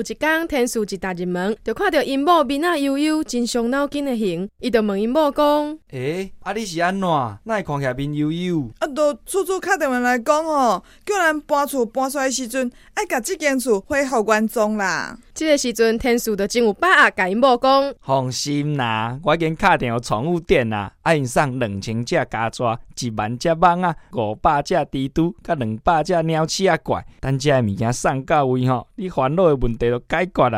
一天，天数一踏入门，就看到因某面啊悠悠，真伤脑筋的型。伊就问因某讲：诶，啊你是安怎？哪会看起来面悠悠？啊，都处处敲电话来讲吼，叫咱搬厝搬出来时阵，爱甲即间厝恢复原状啦。即个时阵，天数就真有把握，甲因某讲：放心啦，我已经敲电话宠物店啦，啊因送两千只家雀，一万只蚊啊，五百只蜘蛛，甲两百只鸟鼠仔怪。等这物件送到位吼，你烦恼的问题 Kaiko